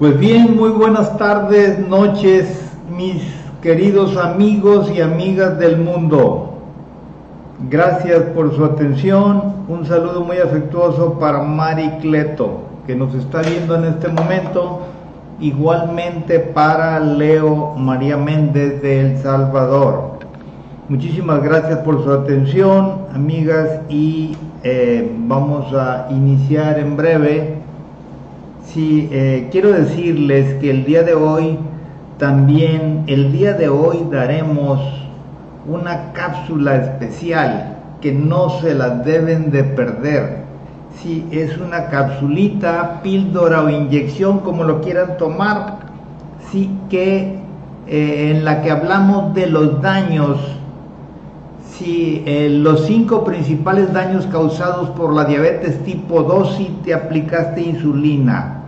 Pues bien, muy buenas tardes, noches, mis queridos amigos y amigas del mundo. Gracias por su atención. Un saludo muy afectuoso para Mari Cleto, que nos está viendo en este momento. Igualmente para Leo María Méndez de El Salvador. Muchísimas gracias por su atención, amigas, y eh, vamos a iniciar en breve Sí, eh, quiero decirles que el día de hoy, también el día de hoy daremos una cápsula especial que no se la deben de perder. Sí, es una capsulita, píldora o inyección, como lo quieran tomar, sí que eh, en la que hablamos de los daños, sí, eh, los cinco principales daños causados por la diabetes tipo 2 si te aplicaste insulina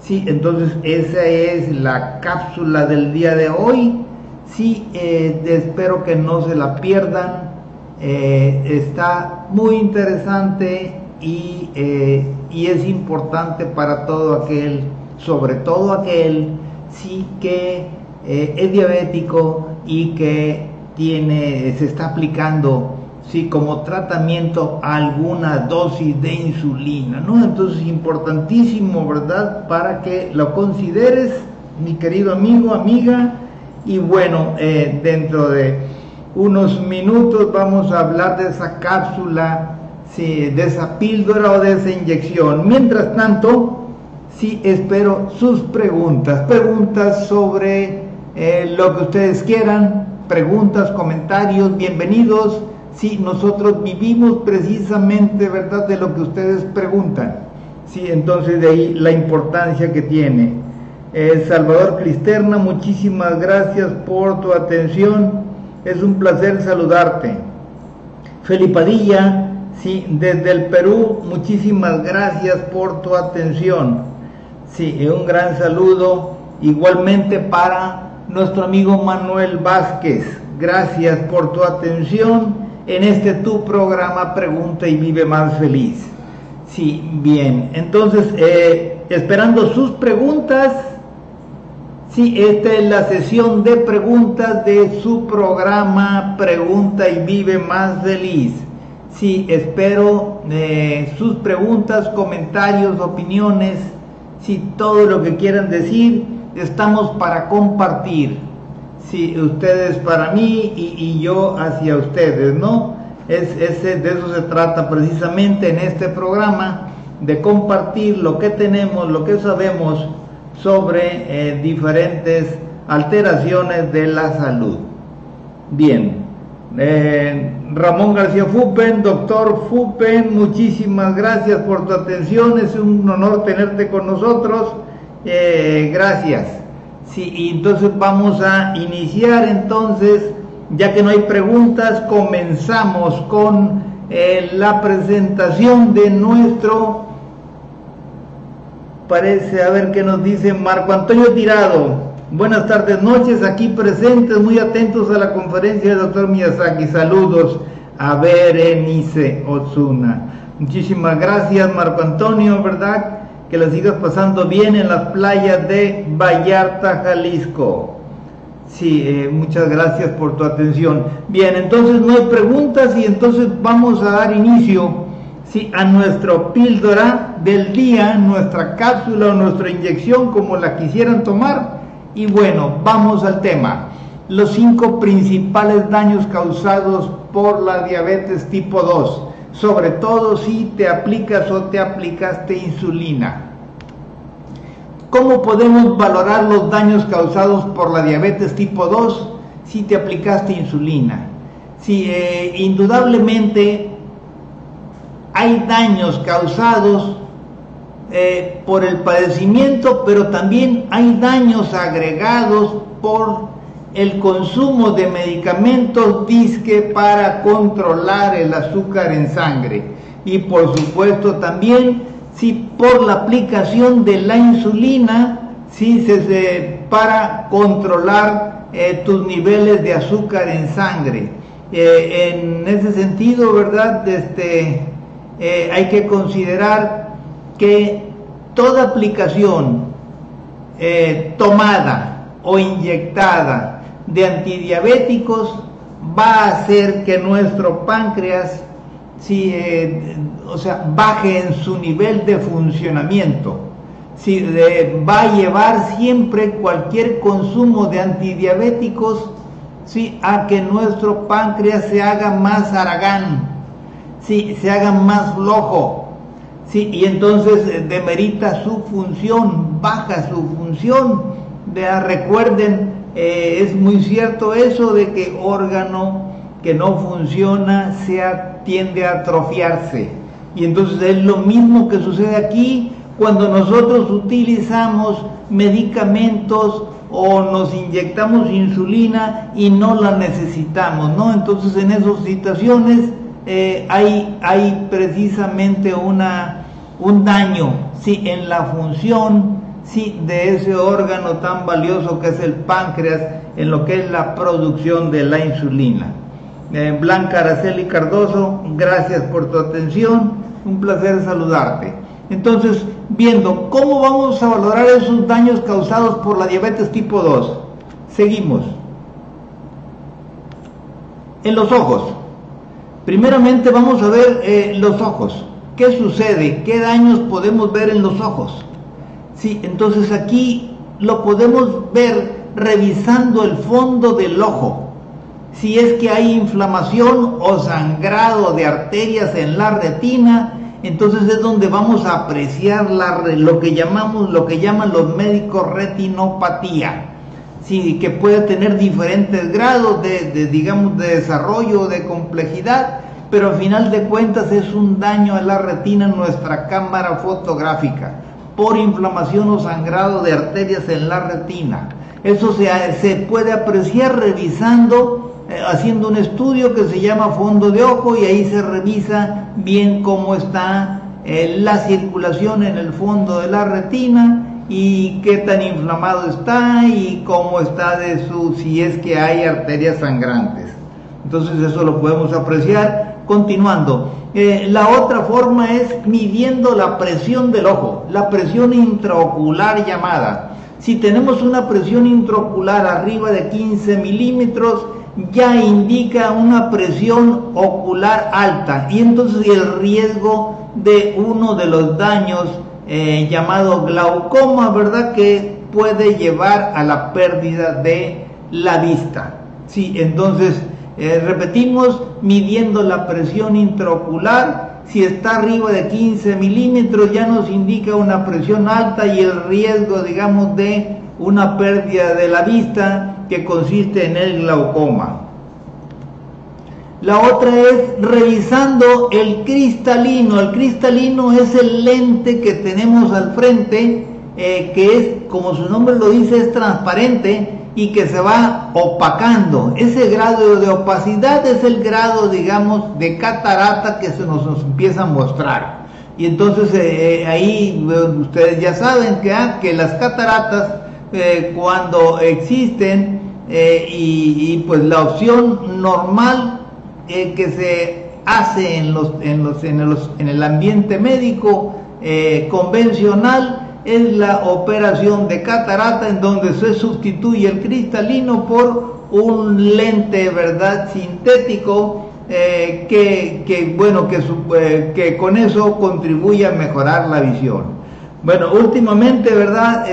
Sí, entonces esa es la cápsula del día de hoy. Sí, eh, espero que no se la pierdan. Eh, está muy interesante y, eh, y, es importante para todo aquel, sobre todo aquel, sí que es diabético y que tiene, se está aplicando sí, como tratamiento alguna dosis de insulina, ¿no? Entonces, importantísimo, ¿verdad? Para que lo consideres, mi querido amigo, amiga, y bueno, eh, dentro de unos minutos vamos a hablar de esa cápsula, sí, de esa píldora o de esa inyección. Mientras tanto, sí, espero sus preguntas, preguntas sobre eh, lo que ustedes quieran, preguntas, comentarios, bienvenidos Sí, nosotros vivimos precisamente, ¿verdad?, de lo que ustedes preguntan. Sí, entonces de ahí la importancia que tiene. Eh, Salvador Cristerna, muchísimas gracias por tu atención. Es un placer saludarte. Felipadilla, sí, desde el Perú, muchísimas gracias por tu atención. Sí, un gran saludo igualmente para nuestro amigo Manuel Vázquez. Gracias por tu atención en este tu programa Pregunta y Vive Más Feliz. Sí, bien. Entonces, eh, esperando sus preguntas. Sí, esta es la sesión de preguntas de su programa Pregunta y Vive Más Feliz. Sí, espero eh, sus preguntas, comentarios, opiniones, sí, todo lo que quieran decir, estamos para compartir. Si ustedes para mí y, yo hacia ustedes, ¿no? Es, ese, de eso se trata precisamente en este programa, de compartir lo que tenemos, lo que sabemos sobre eh, diferentes alteraciones de la salud. Bien, eh, Ramón García Fupen, doctor Fupen, muchísimas gracias por tu atención, es un honor tenerte con nosotros, eh, gracias. Sí, y entonces vamos a iniciar entonces, ya que no hay preguntas, comenzamos con eh, la presentación de nuestro, parece, a ver qué nos dice Marco Antonio Tirado. Buenas tardes, noches, aquí presentes, muy atentos a la conferencia del doctor Miyazaki. Saludos a Berenice Ozuna. Muchísimas gracias, Marco Antonio, ¿verdad? Que la sigas pasando bien en las playas de Vallarta, Jalisco. Sí, eh, muchas gracias por tu atención. Bien, entonces no hay preguntas y entonces vamos a dar inicio sí, a nuestra píldora del día, nuestra cápsula o nuestra inyección, como la quisieran tomar y bueno, vamos al tema. Los cinco principales daños causados por la diabetes tipo 2, sobre todo si te aplicas o te aplicaste insulina. ¿Cómo podemos valorar los daños causados por la diabetes tipo 2 si te aplicaste insulina? Si eh, indudablemente hay daños causados eh, por el padecimiento, pero también hay daños agregados por el consumo de medicamentos disque para controlar el azúcar en sangre. Y por supuesto también si por la aplicación de la insulina, si se, para controlar eh, tus niveles de azúcar en sangre. Eh, en ese sentido, ¿verdad? Este, hay que considerar que toda aplicación eh, tomada o inyectada de antidiabéticos va a hacer que nuestro páncreas si, eh, o sea, baje en su nivel de funcionamiento. Si, va a llevar siempre cualquier consumo de antidiabéticos si a que nuestro páncreas se haga más aragán, si, se haga más flojo, Sí, y entonces eh, demerita su función, baja su función. recuerden, eh, es muy cierto eso de que órgano que no funciona se tiende a atrofiarse. Y entonces es lo mismo que sucede aquí cuando nosotros utilizamos medicamentos o nos inyectamos insulina y no la necesitamos, ¿no? Entonces en esas situaciones eh, hay, hay precisamente una, un daño sí, en la función sí, de ese órgano tan valioso que es el páncreas, en lo que es la producción de la insulina. Eh, Blanca Araceli Cardoso, gracias por tu atención, un placer saludarte. Entonces, viendo cómo vamos a valorar esos daños causados por la diabetes tipo 2, seguimos. En los ojos. Primeramente vamos a ver eh, los ojos. ¿Qué sucede? ¿Qué daños podemos ver en los ojos? Sí, entonces aquí lo podemos ver revisando el fondo del ojo. Si es que hay inflamación o sangrado de arterias en la retina, entonces es donde vamos a apreciar lo que llamamos, lo que llaman los médicos retinopatía. Sí, que puede tener diferentes grados de, digamos, de desarrollo, de complejidad, pero al final de cuentas es un daño a la retina en nuestra cámara fotográfica por inflamación o sangrado de arterias en la retina. Eso se, se puede apreciar revisando, eh, haciendo un estudio que se llama fondo de ojo y ahí se revisa bien cómo está eh, la circulación en el fondo de la retina y qué tan inflamado está y cómo está de su, si es que hay arterias sangrantes. Entonces eso lo podemos apreciar. Continuando, eh, la otra forma es midiendo la presión del ojo, la presión intraocular llamada. Si tenemos una presión intraocular arriba de 15 milímetros, ya indica una presión ocular alta y entonces el riesgo de uno de los daños eh, llamado glaucoma, ¿verdad? Que puede llevar a la pérdida de la vista. Sí, entonces eh, repetimos, midiendo la presión intraocular, si está arriba de 15 milímetros ya nos indica una presión alta y el riesgo, digamos, de una pérdida de la vista que consiste en el glaucoma. La otra es revisando el cristalino. El cristalino es el lente que tenemos al frente, eh, que es, como su nombre lo dice, es transparente y que se va opacando. Ese grado de opacidad es el grado, digamos, de catarata que se nos, empieza a mostrar. Y entonces eh, eh, ahí ustedes ya saben que, ah, que las cataratas, cuando existen, y, pues la opción normal eh, que se hace en, los, en, los, en, los, en el ambiente médico eh, convencional es la operación de catarata en donde se sustituye el cristalino por un lente verdad sintético eh, que, que, bueno que, que con eso contribuye a mejorar la visión. Bueno últimamente verdad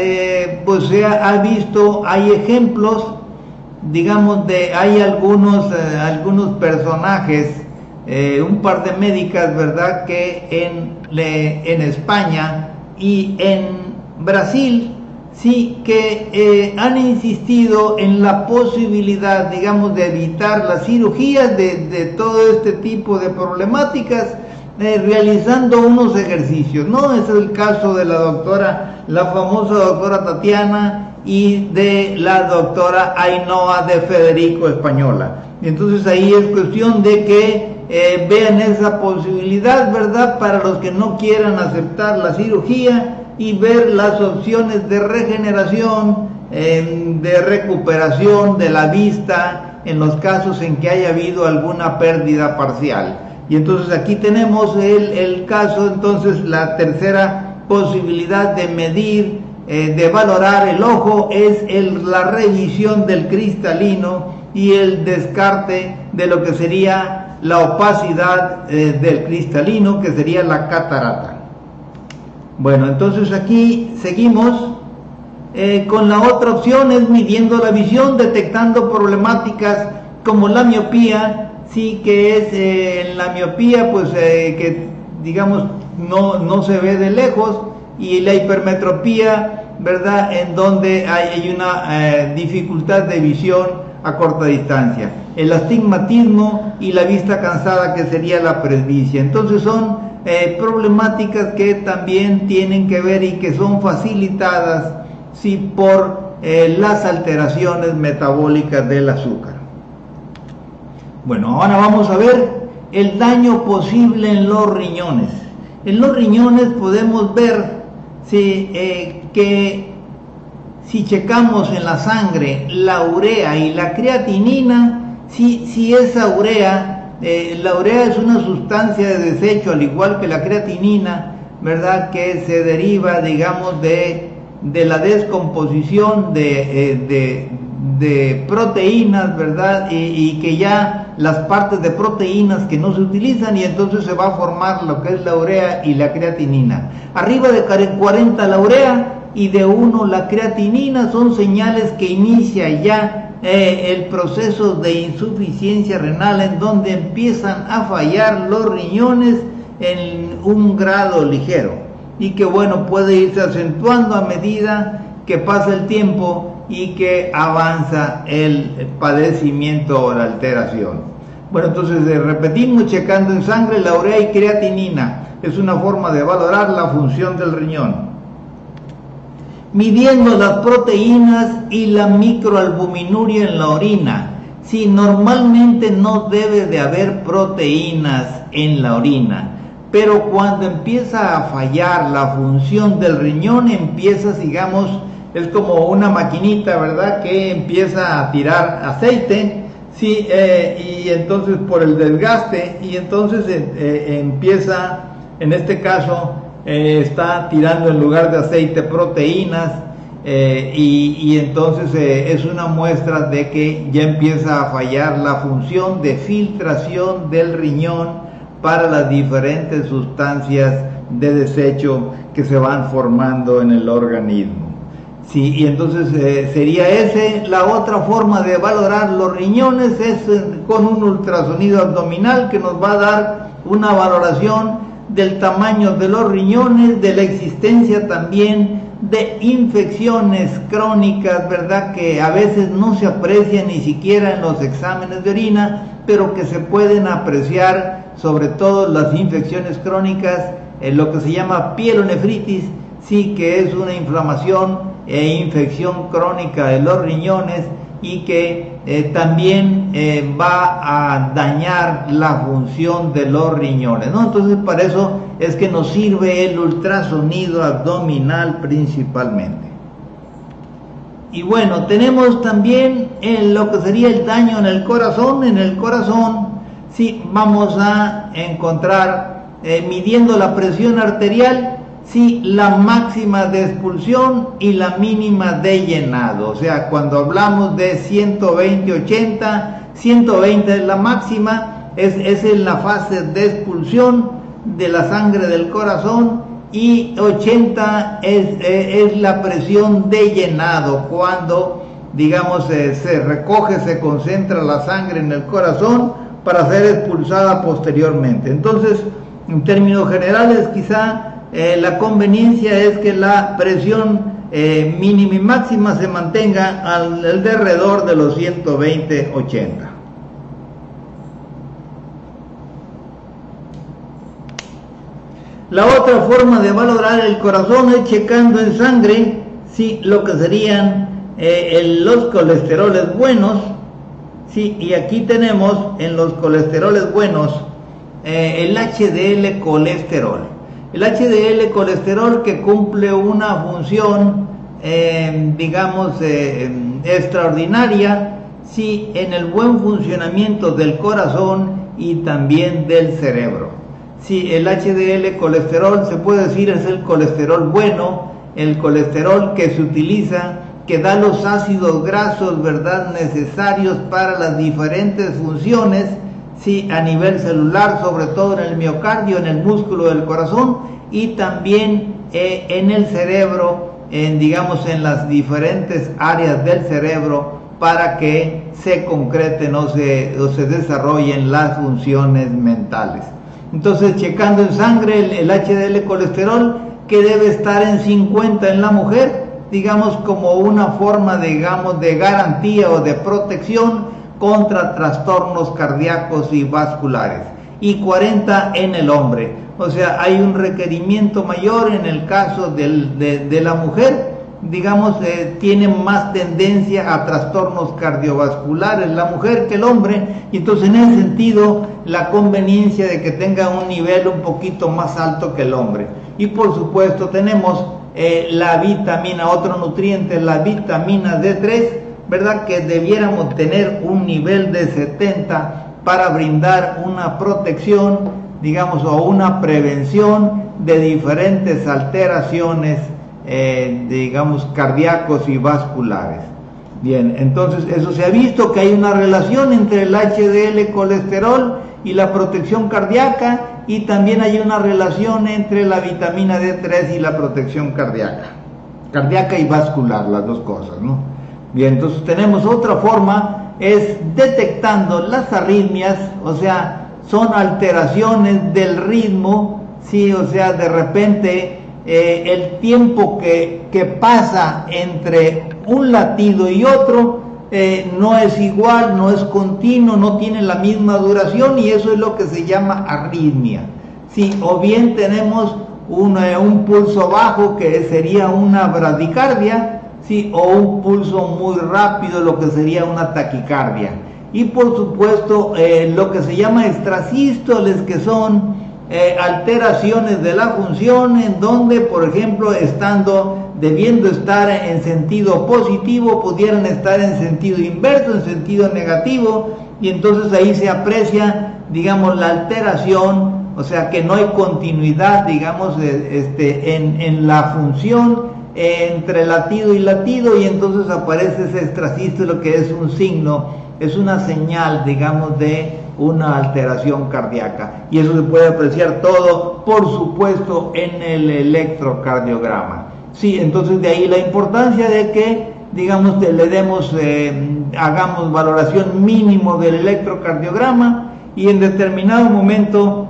pues se ha visto hay ejemplos digamos, de, hay algunos, eh, algunos personajes, eh, un par de médicas, ¿verdad?, que en, en España y en Brasil, sí, que eh, han insistido en la posibilidad, digamos, de evitar las cirugías de, de todo este tipo de problemáticas, realizando unos ejercicios, ¿no? es el caso de la doctora, la famosa doctora Tatiana, y de la doctora Ainhoa de Federico Española. Entonces ahí es cuestión de que eh, vean esa posibilidad, ¿verdad? Para los que no quieran aceptar la cirugía y ver las opciones de regeneración, em, de recuperación de la vista en los casos en que haya habido alguna pérdida parcial. Y entonces aquí tenemos el, el caso, entonces la tercera posibilidad de medir eh, de valorar el ojo es la revisión del cristalino y el descarte de lo que sería la opacidad eh, del cristalino, que sería la catarata. Bueno, entonces aquí seguimos eh, con la otra opción, es midiendo la visión, detectando problemáticas como la miopía, sí que es la miopía, pues que digamos no, no se ve de lejos, y la hipermetropía, ¿verdad? En donde hay, una eh, dificultad de visión a corta distancia. El astigmatismo y la vista cansada, que sería la presbicia. Entonces son eh, problemáticas que también tienen que ver y que son facilitadas sí, por eh, las alteraciones metabólicas del azúcar. Bueno, ahora vamos a ver el daño posible en los riñones. En los riñones podemos ver si, eh, que si checamos en la sangre la urea y la creatinina, si, si esa urea, eh, la urea es una sustancia de desecho, al igual que la creatinina, ¿verdad? Que se deriva, digamos, de, de la descomposición de, eh, de, de proteínas, ¿verdad? Y, que ya las partes de proteínas que no se utilizan y entonces se va a formar lo que es la urea y la creatinina. Arriba de 40 la urea y de 1 la creatinina son señales que inicia ya eh, el proceso de insuficiencia renal en donde empiezan a fallar los riñones en un grado ligero y que bueno puede irse acentuando a medida que pasa el tiempo y que avanza el padecimiento o la alteración. Bueno, entonces eh, repetimos checando en sangre la urea y creatinina. Es una forma de valorar la función del riñón. Midiendo las proteínas y la microalbuminuria en la orina. Si normalmente no debe de haber proteínas en la orina, pero cuando empieza a fallar la función del riñón, empieza, digamos, es como una maquinita, ¿verdad? Que empieza a tirar aceite, sí, eh, y entonces por el desgaste, y entonces eh, eh, empieza, en este caso, está tirando en lugar de aceite proteínas, y, y, entonces es una muestra de que ya empieza a fallar la función de filtración del riñón para las diferentes sustancias de desecho que se van formando en el organismo. Sí, y entonces eh, sería ese. La otra forma de valorar los riñones es eh, con un ultrasonido abdominal que nos va a dar una valoración del tamaño de los riñones, de la existencia también de infecciones crónicas, ¿verdad? Que a veces no se aprecian ni siquiera en los exámenes de orina, pero que se pueden apreciar sobre todo las infecciones crónicas, en lo que se llama pielonefritis, sí que es una inflamación e infección crónica de los riñones y que eh, también eh, va a dañar la función de los riñones. ¿no? Entonces para eso es que nos sirve el ultrasonido abdominal principalmente. Y bueno, tenemos también lo que sería el daño en el corazón. En el corazón sí vamos a encontrar eh, midiendo la presión arterial sí la máxima de expulsión y la mínima de llenado. O sea, cuando hablamos de 120-80, 120 es la máxima, es, es en la fase de expulsión de la sangre del corazón y 80 es, es, la presión de llenado, cuando digamos se recoge, se concentra la sangre en el corazón para ser expulsada posteriormente. Entonces, en términos generales, quizá eh, la conveniencia es que la presión eh, mínima y máxima se mantenga al, alrededor de los 120-80. La otra forma de valorar el corazón es checando en sangre si lo que serían eh, los colesteroles buenos. Sí, y aquí tenemos en los colesteroles buenos el HDL colesterol. El HDL colesterol que cumple una función, eh, digamos, eh, extraordinaria, sí, en el buen funcionamiento del corazón y también del cerebro. Sí, el HDL colesterol se puede decir es el colesterol bueno, el colesterol que se utiliza, que da los ácidos grasos, ¿verdad?, necesarios para las diferentes funciones sí, a nivel celular, sobre todo en el miocardio, en el músculo del corazón y también eh, en el cerebro, en, digamos en las diferentes áreas del cerebro para que se concreten o se, se desarrollen las funciones mentales. Entonces, checando en sangre el, el HDL colesterol, que debe estar en 50 en la mujer, digamos como una forma, digamos, de garantía o de protección, contra trastornos cardíacos y vasculares y 40 en el hombre. O sea, hay un requerimiento mayor en el caso de, la mujer, digamos, eh, tiene más tendencia a trastornos cardiovasculares la mujer que el hombre, y entonces en ese sentido la conveniencia de que tenga un nivel un poquito más alto que el hombre. Y por supuesto tenemos eh, la vitamina, otro nutriente, la vitamina D3, ¿verdad? Que debiéramos tener un nivel de 70 para brindar una protección, digamos, o una prevención de diferentes alteraciones, eh, digamos, cardíacos y vasculares. Bien, entonces eso se ha visto que hay una relación entre el HDL colesterol y la protección cardíaca y también hay una relación entre la vitamina D3 y la protección cardíaca. Cardíaca y vascular, las dos cosas, ¿no? Bien, entonces tenemos otra forma, es detectando las arritmias, o sea, son alteraciones del ritmo, sí, o sea, de repente eh, el tiempo que, que, pasa entre un latido y otro eh, no es igual, no es continuo, no tiene la misma duración y eso es lo que se llama arritmia. Sí, o bien tenemos un, eh, un pulso bajo que sería una bradicardia, ¿sí? o un pulso muy rápido, lo que sería una taquicardia. Y por supuesto, eh, lo que se llama extrasístoles, que son eh, alteraciones de la función, en donde, por ejemplo, estando, debiendo estar en sentido positivo, pudieran estar en sentido inverso, en sentido negativo, y entonces ahí se aprecia, digamos, la alteración, o sea que no hay continuidad, digamos, este, en, en la función entre latido y latido y entonces aparece ese extrasístolo que es un signo, es una señal, digamos, de una alteración cardíaca. Y eso se puede apreciar todo, por supuesto, en el electrocardiograma. Sí, entonces de ahí la importancia de que, digamos, le demos, eh, hagamos valoración mínimo del electrocardiograma y en determinado momento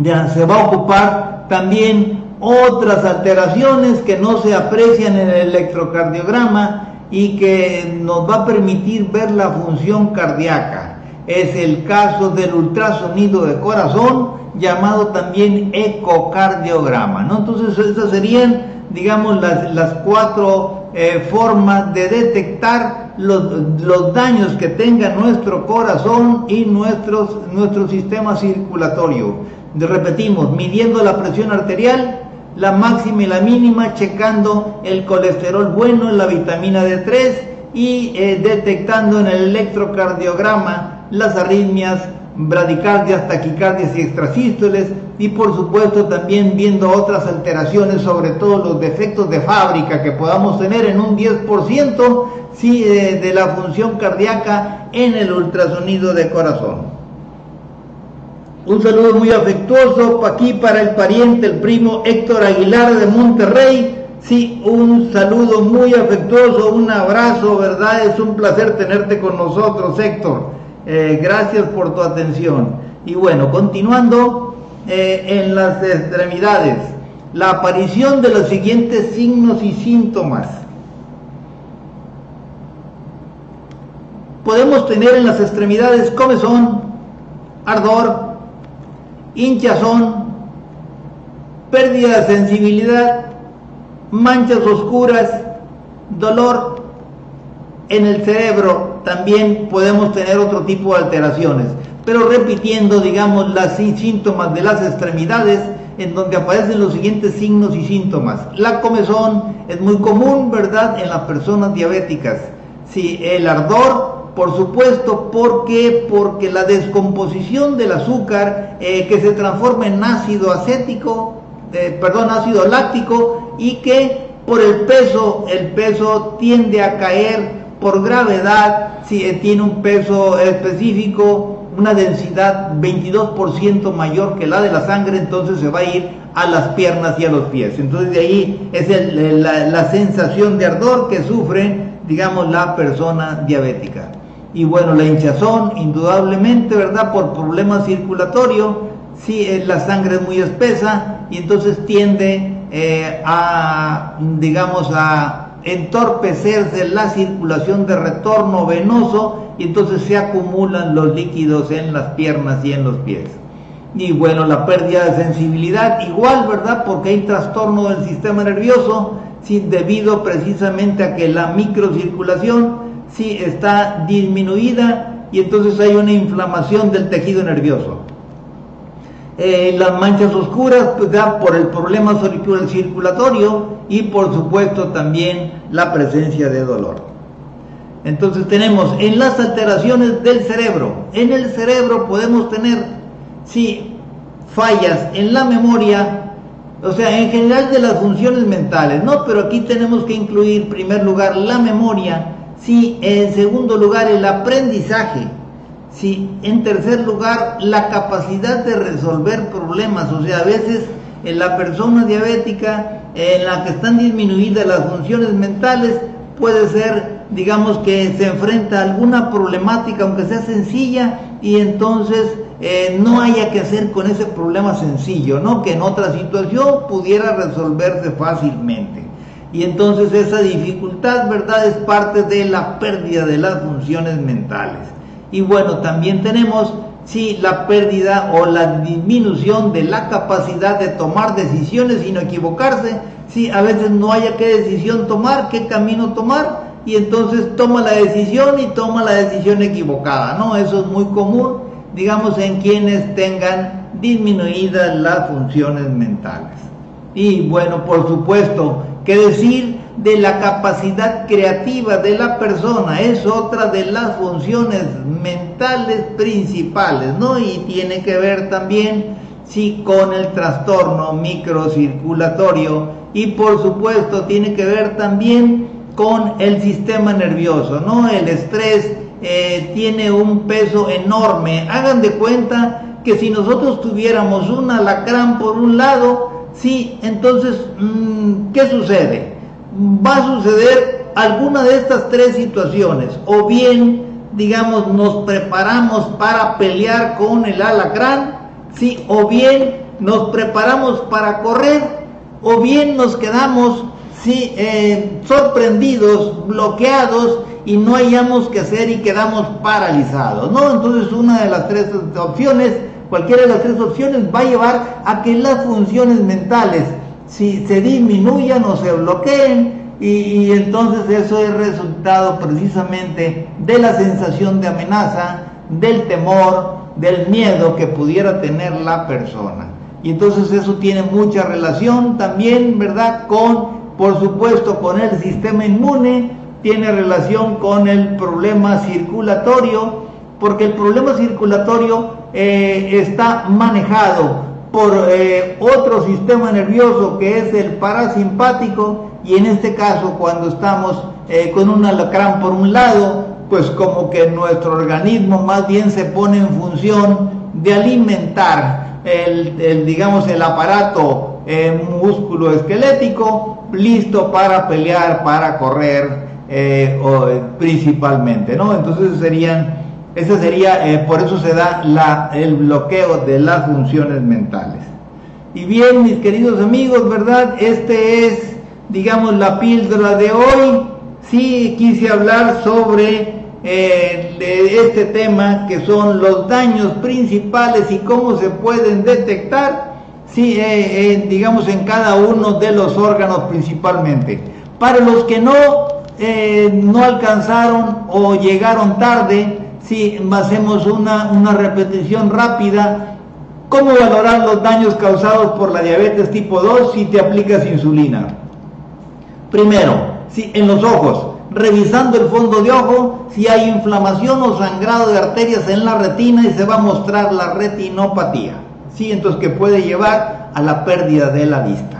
ya se va a ocupar también otras alteraciones que no se aprecian en el electrocardiograma y que nos va a permitir ver la función cardíaca. Es el caso del ultrasonido de corazón, llamado también ecocardiograma. ¿no? Entonces, esas serían, digamos, las, cuatro eh, formas de detectar los, los, daños que tenga nuestro corazón y nuestros, nuestro sistema circulatorio. Repetimos, midiendo la presión arterial, la máxima y la mínima, checando el colesterol bueno, la vitamina D3 y eh, detectando en el electrocardiograma las arritmias, bradicardias, taquicardias y extrasístoles y por supuesto también viendo otras alteraciones, sobre todo los defectos de fábrica que podamos tener en un 10% sí, eh, de la función cardíaca en el ultrasonido de corazón. Un saludo muy afectuoso aquí para el pariente, el primo Héctor Aguilar de Monterrey. Sí, un saludo muy afectuoso, un abrazo, ¿verdad? Es un placer tenerte con nosotros, Héctor. Eh, gracias por tu atención. Y bueno, continuando eh, en las extremidades, la aparición de los siguientes signos y síntomas. Podemos tener en las extremidades comezón, ardor, hinchazón, pérdida de sensibilidad, manchas oscuras, dolor en el cerebro, también podemos tener otro tipo de alteraciones. Pero repitiendo, digamos, las síntomas de las extremidades, en donde aparecen los siguientes signos y síntomas. La comezón es muy común, ¿verdad?, en las personas diabéticas. Si el ardor por supuesto. Porque la descomposición del azúcar eh, que se transforma en ácido acético, eh, perdón, ácido láctico y que por el peso, el peso tiende a caer por gravedad, si eh, tiene un peso específico, una densidad 22% mayor que la de la sangre, entonces se va a ir a las piernas y a los pies. Entonces de ahí es la, la sensación de ardor que sufre, digamos, la persona diabética y bueno, la hinchazón, indudablemente, ¿verdad? Por problemas circulatorios, sí, la sangre es muy espesa y entonces tiende eh, a, digamos, a entorpecerse la circulación de retorno venoso y entonces se acumulan los líquidos en las piernas y en los pies. Y bueno, la pérdida de sensibilidad, igual, ¿verdad? Porque hay trastorno del sistema nervioso, sí, debido precisamente a que la microcirculación sí está disminuida y entonces hay una inflamación del tejido nervioso. Eh, las manchas oscuras pues da por el problema circulatorio y por supuesto también la presencia de dolor. Entonces tenemos en las alteraciones del cerebro, en el cerebro podemos tener, sí, fallas en la memoria, o sea, en general de las funciones mentales, ¿no? Pero aquí tenemos que incluir en primer lugar la memoria, Sí, en segundo lugar, el aprendizaje. Sí, en tercer lugar, la capacidad de resolver problemas. O sea, a veces en la persona diabética en la que están disminuidas las funciones mentales, puede ser, digamos, que se enfrenta a alguna problemática, aunque sea sencilla, y entonces eh, no haya que hacer con ese problema sencillo, ¿no? Que en otra situación pudiera resolverse fácilmente. Y entonces esa dificultad, ¿verdad?, es parte de la pérdida de las funciones mentales. Y bueno, también tenemos, sí, la pérdida o la disminución de la capacidad de tomar decisiones y no equivocarse. Sí, a veces no haya qué decisión tomar, qué camino tomar, y entonces toma la decisión y toma la decisión equivocada, ¿no? Eso es muy común, digamos, en quienes tengan disminuidas las funciones mentales. Y bueno, por supuesto, ¿qué decir de la capacidad creativa de la persona? Es otra de las funciones mentales principales, ¿no? Y tiene que ver también, sí, con el trastorno microcirculatorio y por supuesto tiene que ver también con el sistema nervioso, ¿no? El estrés eh, tiene un peso enorme. Hagan de cuenta que si nosotros tuviéramos un alacrán por un lado, sí, entonces, mm, ¿qué sucede? Va a suceder alguna de estas tres situaciones, o bien, digamos, nos preparamos para pelear con el alacrán, sí, o bien nos preparamos para correr, o bien nos quedamos sí, eh, sorprendidos, bloqueados y no hayamos que hacer y quedamos paralizados, ¿no? Entonces una de las tres opciones, cualquiera de las tres opciones va a llevar a que las funciones mentales si se disminuyan o se bloqueen y, y entonces eso es resultado precisamente de la sensación de amenaza, del temor, del miedo que pudiera tener la persona. Y entonces eso tiene mucha relación también, ¿verdad?, con por supuesto con el sistema inmune, tiene relación con el problema circulatorio, porque el problema circulatorio eh, está manejado por eh, otro sistema nervioso que es el parasimpático y en este caso cuando estamos eh, con un alacrán por un lado, pues como que nuestro organismo más bien se pone en función de alimentar el digamos el aparato músculo esquelético listo para pelear, para correr, eh, principalmente, ¿no? Entonces serían, ese sería, eh, por eso se da el bloqueo de las funciones mentales. Y bien, mis queridos amigos, ¿verdad? Este es, digamos, la píldora de hoy. Sí, quise hablar sobre este tema que son los daños principales y cómo se pueden detectar sí, eh, eh, digamos en cada uno de los órganos principalmente. Para los que no, eh, no alcanzaron o llegaron tarde, sí, hacemos una, una repetición rápida. ¿Cómo valorar los daños causados por la diabetes tipo 2 si te aplicas insulina? Primero, sí, en los ojos, revisando el fondo de ojo, si hay inflamación o sangrado de arterias en la retina y se va a mostrar la retinopatía. ¿sí? Entonces que puede llevar a la pérdida de la vista.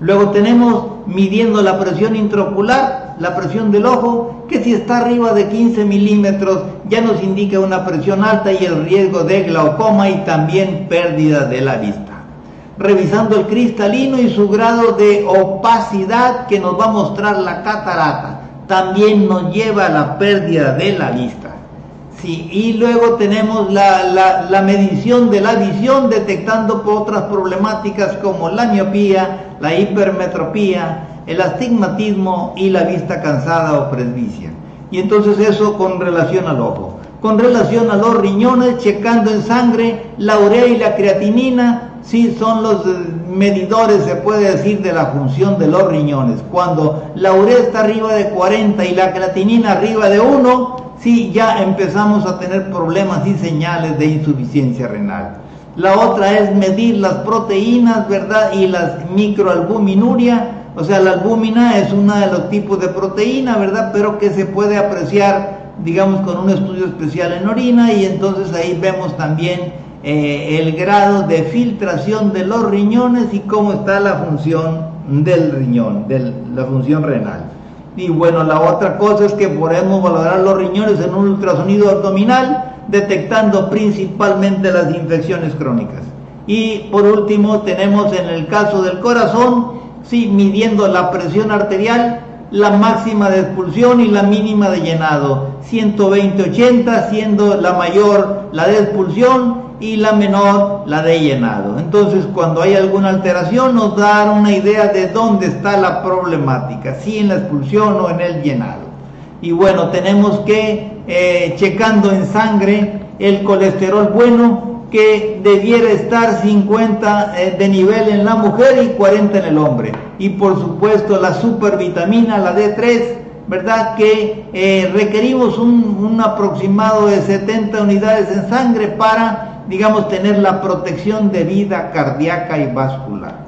Luego tenemos midiendo la presión intraocular, la presión del ojo, que si está arriba de 15 milímetros ya nos indica una presión alta y el riesgo de glaucoma y también pérdida de la vista. Revisando el cristalino y su grado de opacidad que nos va a mostrar la catarata, también nos lleva a la pérdida de la vista y luego tenemos la, medición de la visión detectando otras problemáticas como la miopía, la hipermetropía, el astigmatismo y la vista cansada o presbicia. Y entonces eso con relación al ojo. Con relación a los riñones, checando en sangre la urea y la creatinina, sí son los eh, medidores, se puede decir, de la función de los riñones. Cuando la urea está arriba de 40 y la creatinina arriba de 1, sí ya empezamos a tener problemas y señales de insuficiencia renal. La otra es medir las proteínas, ¿verdad? Y las microalbuminuria, o sea, la albúmina es uno de los tipos de proteína, ¿verdad? Pero que se puede apreciar, digamos, con un estudio especial en orina y entonces ahí vemos también eh, el grado de filtración de los riñones y cómo está la función del riñón, de la función renal. Y bueno, la otra cosa es que podemos valorar los riñones en un ultrasonido abdominal, detectando principalmente las infecciones crónicas. Y por último, tenemos en el caso del corazón, sí, midiendo la presión arterial, la máxima de expulsión y la mínima de llenado. 120-80 siendo la mayor la de expulsión y la menor la de llenado. Entonces, cuando hay alguna alteración, nos da una idea de dónde está la problemática, si en la expulsión o en el llenado. Y bueno, tenemos que, eh, checando en sangre, el colesterol bueno, que debiera estar 50 eh, de nivel en la mujer y 40 en el hombre. Y por supuesto, la supervitamina, la D3, ¿verdad? Que eh, requerimos un, un aproximado de 70 unidades en sangre para digamos, tener la protección de vida cardíaca y vascular.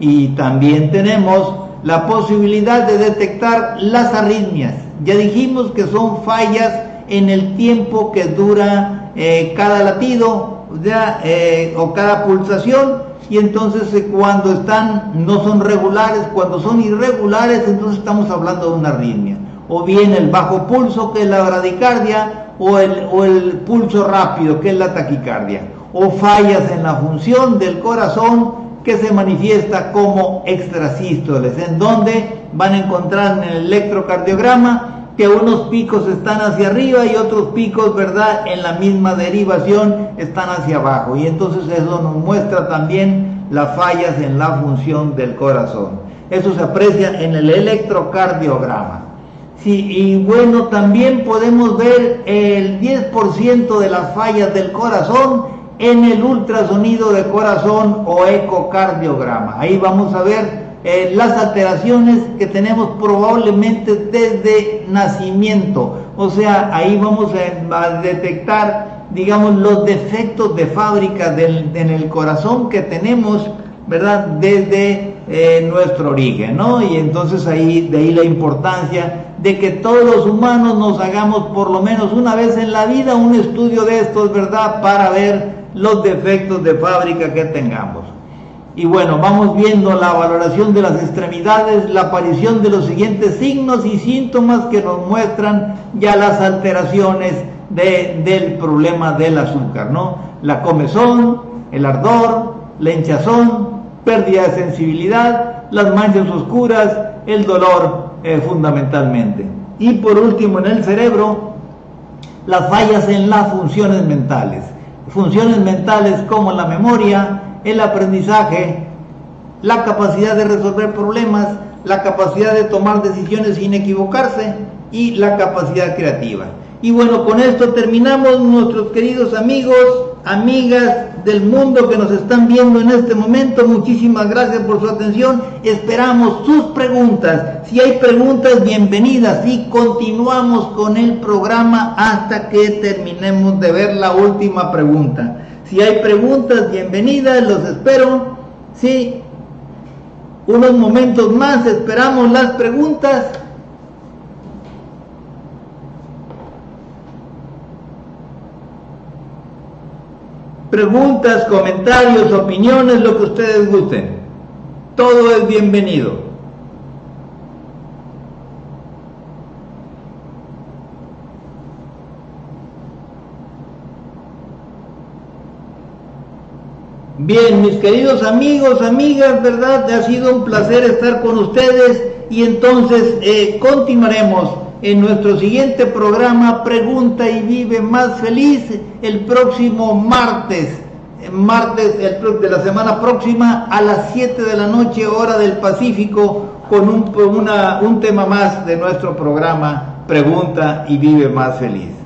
Y también tenemos la posibilidad de detectar las arritmias. Ya dijimos que son fallas en el tiempo que dura eh, cada latido eh, o cada pulsación y entonces eh, cuando están no son regulares, cuando son irregulares entonces estamos hablando de una arritmia. O bien el bajo pulso que es la bradicardia o el, o el pulso rápido, que es la taquicardia, o fallas en la función del corazón, que se manifiesta como extrasístoles, en donde van a encontrar en el electrocardiograma que unos picos están hacia arriba y otros picos, ¿verdad?, en la misma derivación están hacia abajo. Y entonces eso nos muestra también las fallas en la función del corazón. Eso se aprecia en el electrocardiograma. Sí, y bueno, también podemos ver el 10% de las fallas del corazón en el ultrasonido de corazón o ecocardiograma. Ahí vamos a ver eh, las alteraciones que tenemos probablemente desde nacimiento. O sea, ahí vamos a, detectar, digamos, los defectos de fábrica en el corazón que tenemos, ¿verdad? Desde eh, nuestro origen, ¿no? Y entonces ahí, de ahí la importancia de que todos los humanos nos hagamos por lo menos una vez en la vida un estudio de estos, ¿verdad? Para ver los defectos de fábrica que tengamos. Y bueno, vamos viendo la valoración de las extremidades, la aparición de los siguientes signos y síntomas que nos muestran ya las alteraciones del problema del azúcar, ¿no? La comezón, el ardor, la hinchazón, pérdida de sensibilidad, las manchas oscuras, el dolor eh, fundamentalmente. Y por último, en el cerebro, las fallas en las funciones mentales. Funciones mentales como la memoria, el aprendizaje, la capacidad de resolver problemas, la capacidad de tomar decisiones sin equivocarse y la capacidad creativa. Y bueno, con esto terminamos nuestros queridos amigos, amigas del mundo que nos están viendo en este momento. Muchísimas gracias por su atención. Esperamos sus preguntas. Si hay preguntas, bienvenidas. Y continuamos con el programa hasta que terminemos de ver la última pregunta. Si hay preguntas, bienvenidas, los espero. Sí, unos momentos más, esperamos las preguntas. Preguntas, comentarios, opiniones, lo que ustedes gusten. Todo es bienvenido. Bien, mis queridos amigos, amigas, ¿verdad? Ha sido un placer estar con ustedes y entonces eh, continuaremos en nuestro siguiente programa Pregunta y Vive Más Feliz el próximo martes, martes el, de la semana próxima a las 7 de la noche hora del Pacífico con un, un tema más de nuestro programa Pregunta y Vive Más Feliz.